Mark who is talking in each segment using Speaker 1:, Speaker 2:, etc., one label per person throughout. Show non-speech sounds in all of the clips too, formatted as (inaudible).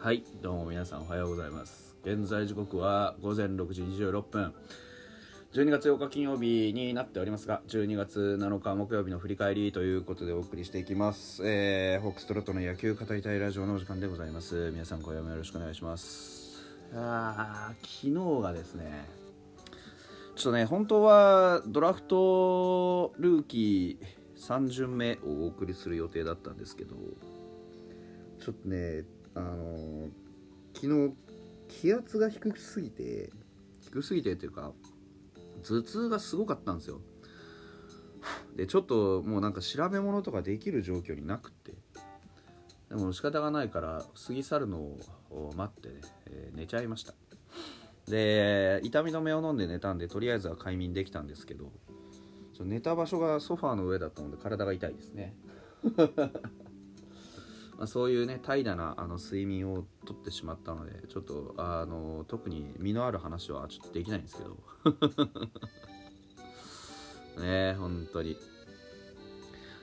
Speaker 1: はいどうも皆さんおはようございます。現在時刻は午前6時26分。12月8日金曜日になっておりますが12月7日木曜日の振り返りということでお送りしていきます、えー、ホークストロットの野球語りたいラジオのお時間でございます。皆さん今夜もよろしくお願いします。あー昨日がですねちょっとね本当はドラフトルーキー3巡目をお送りする予定だったんですけどちょっとねあのー昨日気圧が低すぎて低すぎてっていうか頭痛がすごかったんですよ。でちょっともうなんか調べ物とかできる状況になくって。でも仕方がないから過ぎ去るのを待って、ねえー寝ちゃいました。で痛み止めを飲んで寝たんでとりあえずは快眠できたんですけど寝た場所がソファーの上だったので体が痛いですね。まあ、そういうね怠惰なあの睡眠をとってしまったのでちょっとあの特に身のある話はちょっとできないんですけど。(laughs) ね本当に。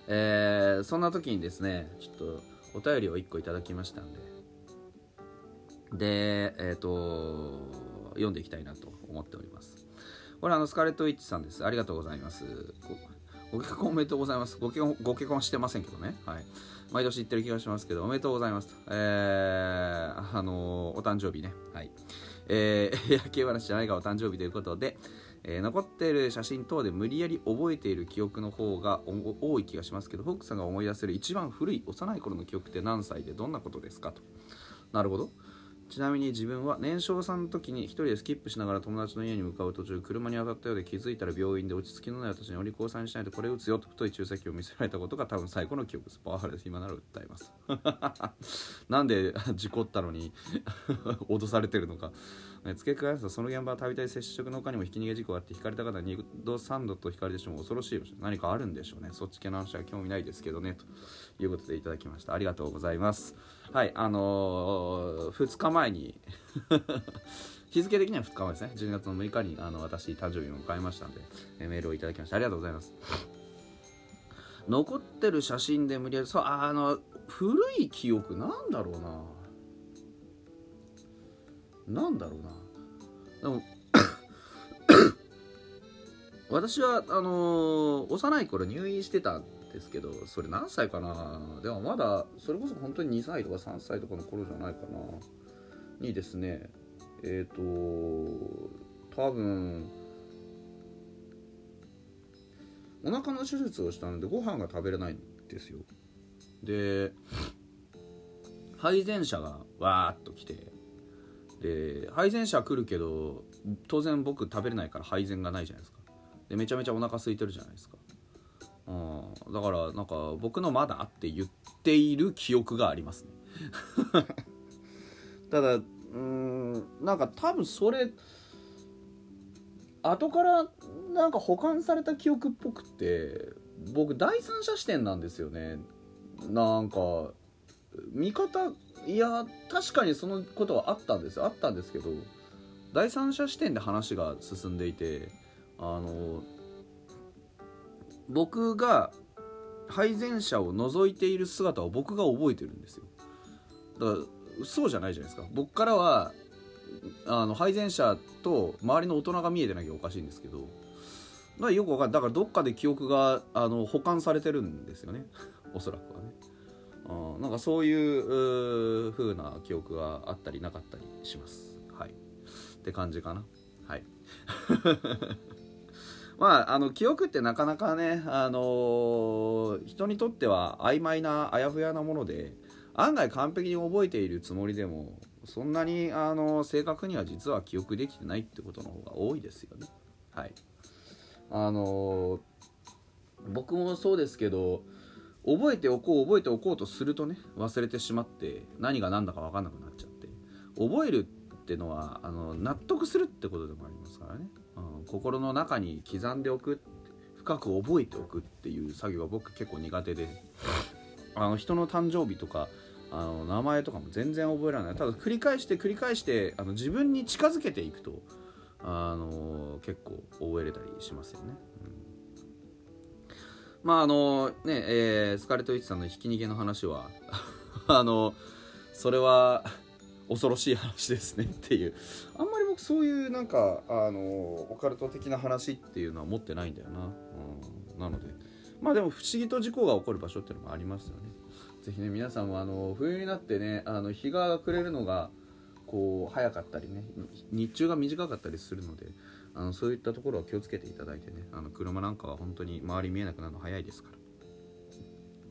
Speaker 1: えーそんな時にですねちょっとお便りを1個いただきましたんで。でえっ、と読んでいきたいなと思っております。これあのスカレット・ウィッチさんです。ありがとうございます。ご結婚おめでとうございます。ご結婚ご結婚してませんけどね。はい。毎年言ってる気がしますけどおめでとうございますえー、あのお誕生日ね。はい。えー、(laughs) 野球話じゃないがお誕生日ということで、えー残っている写真等で無理やり覚えている記憶の方が多い気がしますけどフォックさんが思い出せる一番古い幼い頃の記憶って何歳でどんなことですかと。なるほど。ちなみに自分は年少さんの時に一人でスキップしながら友達の家に向かう途中車に当たったようで気づいたら病院で落ち着きのない私にお利口さんにしないとこれ打つよと太い注射器を見せられたことが多分最後の記憶です。パワハラです今なら訴えます。(laughs) なんで事故ったのに脅されてるのかね付け加えますとその現場はたびたび接触の他にもひき逃げ事故があって引かれた方が2度3度と引かれてしまう恐ろしい場所。何かあるんでしょうね。そっち系の話は興味ないですけどね。ということでいただきました。ありがとうございます。はいあのー、2日前に。(laughs) 日付的には2日前ですね。12月の6日にあの私誕生日を迎えましたんでえメールをいただきましてありがとうございます。残ってる写真で無理やりそうあの古い記憶なんだろうな。なんだろうな。でも私はあのー幼い頃入院してたんですけどそれ何歳かな？でもまだそれこそ本当に2歳とか3歳とかの頃じゃないかな。にですねえっ、と多分お腹の手術をしたのでご飯が食べれないんですよ。で配膳車がわーっと来てで配膳車来るけど当然僕食べれないから配膳がないじゃないですか。でめちゃめちゃお腹空いてるじゃないですか。うん。だからなんか僕のまだって言っている記憶がありますね。(laughs) ただうーんなんか多分それ後からなんか保管された記憶っぽくて僕第三者視点なんですよね。なんか見方いや確かにそのことはあったんですよ。あったんですけど第三者視点で話が進んでいてあの僕が配膳車を覗いている姿を僕が覚えてるんですよ。だからそうじゃないじゃないですか。僕からはあの配膳車と周りの大人が見えてなきゃおかしいんですけどだよくわかんだからどっかで記憶があの保管されてるんですよね。(laughs) おそらくはね。うんなんかそういうう風な記憶があったりなかったりします。はい。って感じかな。はい。(laughs) まああの記憶ってなかなかねあのー人にとっては曖昧なあやふやなもので案外完璧に覚えているつもりでもそんなにあの正確には実は記憶できてないってことの方が多いですよね。はい。あのー僕もそうですけど覚えておこう覚えておこうとするとね忘れてしまって何が何だか分かんなくなっちゃって覚えるってのはあの納得するってことでもありますからね、心の中に刻んでおく深く覚えておくっていう作業が僕結構苦手であの人の誕生日とかあの名前とかも全然覚えられない。ただ繰り返して繰り返してあの自分に近づけていくとあの結構覚えれたりしますよね、うん。まああのね、えースカレット・ウィッチさんのひき逃げの話は (laughs) あのそれは恐ろしい話ですねっていう。あんま僕そういうなんかあのオカルト的な話っていうのは持ってないんだよな、うん、なので。まあでも不思議と事故が起こる場所っていうのもありますよね。ぜひね皆さんもあの冬になってねあの日が暮れるのがこう早かったりね日中が短かったりするのであのそういったところは気をつけていただいてねあの車なんかは本当に周り見えなくなるの早いですから。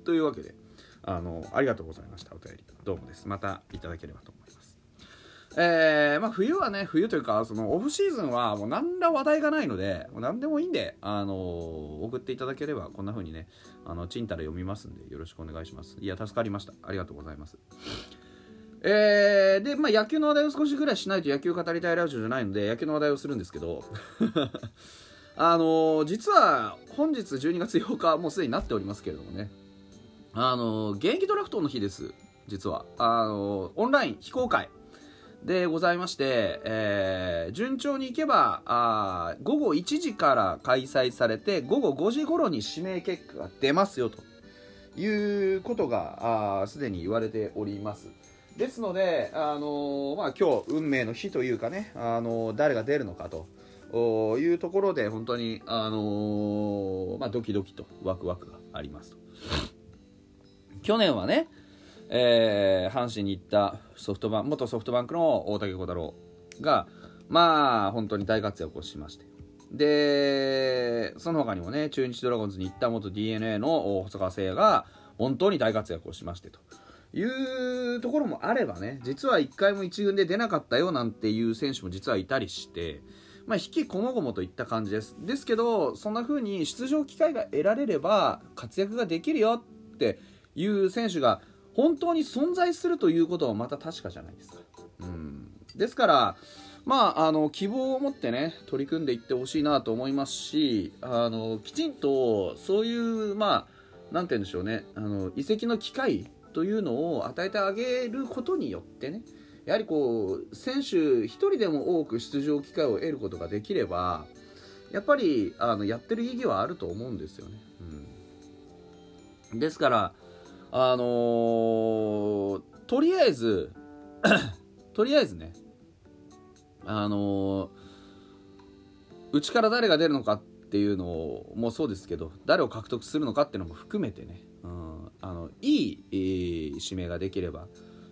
Speaker 1: というわけであのありがとうございましたお便り。どうもです。またいただければと思います。えー、まあ冬はね冬というかそのオフシーズンはもう何ら話題がないのでもう何でもいいんであの送っていただければこんな風にねあのちんたら読みますんでよろしくお願いします。いや助かりました。ありがとうございます。えー、で、まあ、野球の話題を少しぐらいしないと野球語りたいラジオじゃないので野球の話題をするんですけど (laughs) あのー、実は本日12月8日もうすでになっておりますけれどもね。あの現役ドラフトの日です実は。あのオンライン非公開。でございまして、えー、順調にいけばあ午後1時から開催されて午後5時頃に指名結果が出ますよということがすでに言われておりますですので、あのー、まあ、今日運命の日というかね、あのー、誰が出るのかというところで本当に、あの、まあ、ドキドキとワクワクがありますと。去年はね、えー、阪神に行ったソフトバン元ソフトバンクの大竹小太郎が、まあ、本当に大活躍をしまして。で、その他にもね、中日ドラゴンズに行った元 d n a の細川誠也が、本当に大活躍をしましてと。いうところもあればね、実は1回も1軍で出なかったよなんていう選手も実はいたりして、まあ、引きこもごもといった感じです。ですけど、そんな風に出場機会が得られれば活躍ができるよっていう選手が本当に存在するということはまた確かじゃないですか。うん、ですから、まあ、あの希望を持ってね取り組んでいってほしいなと思いますしあのきちんとそういうまあなんて言うんでしょうねあの移籍の機会というのを与えてあげることによってねやはりこう選手1人でも多く出場機会を得ることができればやっぱりあのやってる意義はあると思うんですよね。うん、ですからあのー、とりあえず (coughs) とりあえずねあのー、うちから誰が出るのかっていうのもそうですけど誰を獲得するのかっていうのも含めてね、うん、あのいい、えー、指名ができれば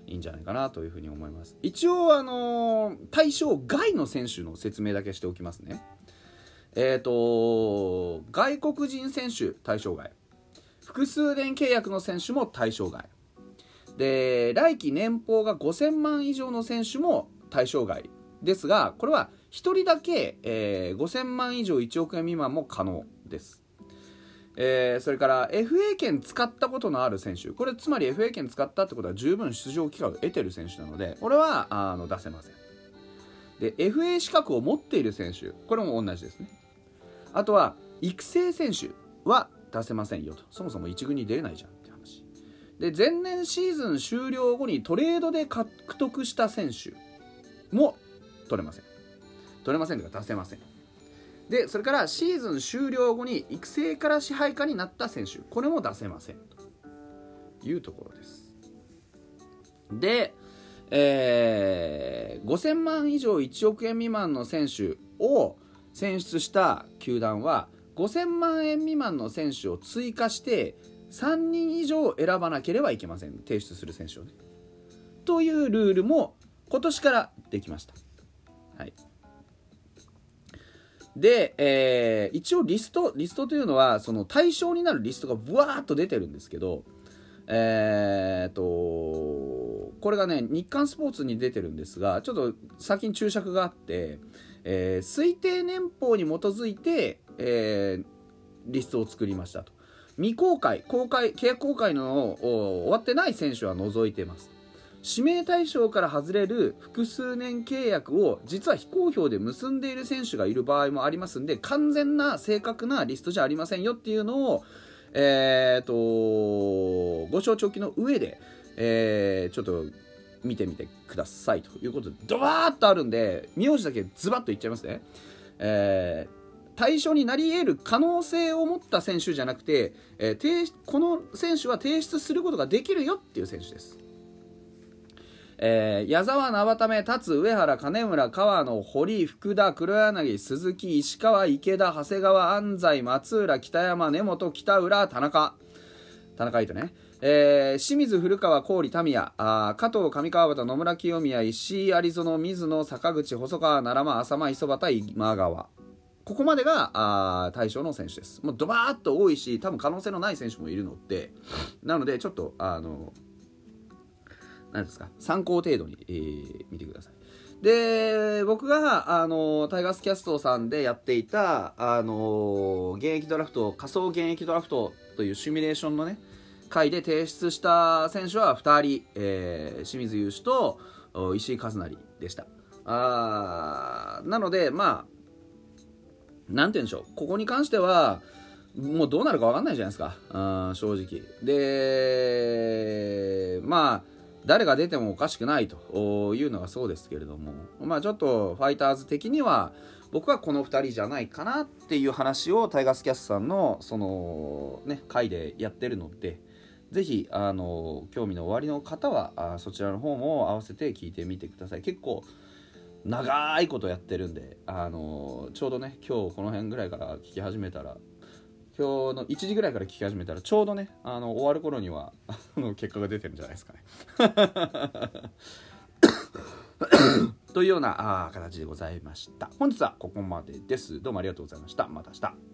Speaker 1: いいんじゃないかなというふうに思います。一応あのー、対象外の選手の説明だけしておきますね。えっ、と外国人選手対象外。複数年契約の選手も対象外。で来季年俸が5000万以上の選手も対象外。ですがこれは1人だけ、えー、5000万以上1億円未満も可能です、えー、それから FA 権使ったことのある選手。これつまり FA 権使ったってことは十分出場機会を得てる選手なのでこれはあの出せません。で FA 資格を持っている選手。これも同じですね。あとは育成選手は出せませんよと。そもそも1軍に出れないじゃんって話。で前年シーズン終了後にトレードで獲得した選手も取れません。取れませんというか出せません。でそれからシーズン終了後に育成から支配下になった選手これも出せませんと。いうところです。で、えー、5000万以上1億円未満の選手を選出した球団は5000万円未満の選手を追加して3人以上選ばなければいけません。提出する選手をね。というルールも今年からできました。はい。で、えー、一応リストリストというのはその対象になるリストがブワーッと出てるんですけどえー、とこれがね日刊スポーツに出てるんですがちょっと先に注釈があって、えー、推定年俸に基づいてえー、リストを作りましたと。未公開公開契約公開の終わってない選手は除いてます。指名対象から外れる複数年契約を実は非公表で結んでいる選手がいる場合もありますんで完全な正確なリストじゃありませんよっていうのを、えーと、ご承知おきの上で、えー、ちょっと見てみてくださいということでドバーッとあるんで名字だけズバッと言っちゃいますね。えー対象になり得る可能性を持った選手じゃなくて、えー、この選手は提出することができるよっていう選手です。えー、矢沢、生田目、達、上原、金村、川野、堀、福田、黒柳、鈴木、石川、池田、長谷川、安西、松浦、北山、根本、北浦、田中。田中糸ね。えー、清水、古川、郡、民谷、あ加藤、上川端、野村、清宮、石井、有園、水野、坂口、細川、奈良間、浅間、磯端、今川。ここまでがあ対象の選手です。もうドバーッと多いし、多分可能性のない選手もいるので、なので、ちょっと、あの、何ですか、参考程度に、えー、見てください。で、僕が、あの、タイガースキャストさんでやっていた、あの、現役ドラフト、仮想現役ドラフトというシミュレーションのね、回で提出した選手は2人、えー、清水雄志と石井和成でした。あなので、まあ、なんて言うんでしょう、ここに関しては、もうどうなるか分かんないじゃないですか、あ正直。で、まあ、誰が出てもおかしくないというのがそうですけれども、まあちょっとファイターズ的には、僕はこの2人じゃないかなっていう話をタイガースキャストさんのそのね回でやってるのでぜひあの興味のおありの方はあそちらの方も合わせて聞いてみてください結構長いことやってるんで、あのちょうどね今日この辺ぐらいから聞き始めたら今日の1時ぐらいから聞き始めたらちょうどねあの終わる頃にはの結果が出てるんじゃないですかね。というようなあ形でございました。本日はここまでです。どうもありがとうございました。また明日。